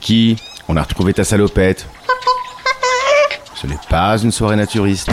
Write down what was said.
Kiki, on a retrouvé ta salopette. Ce n'est pas une soirée naturiste.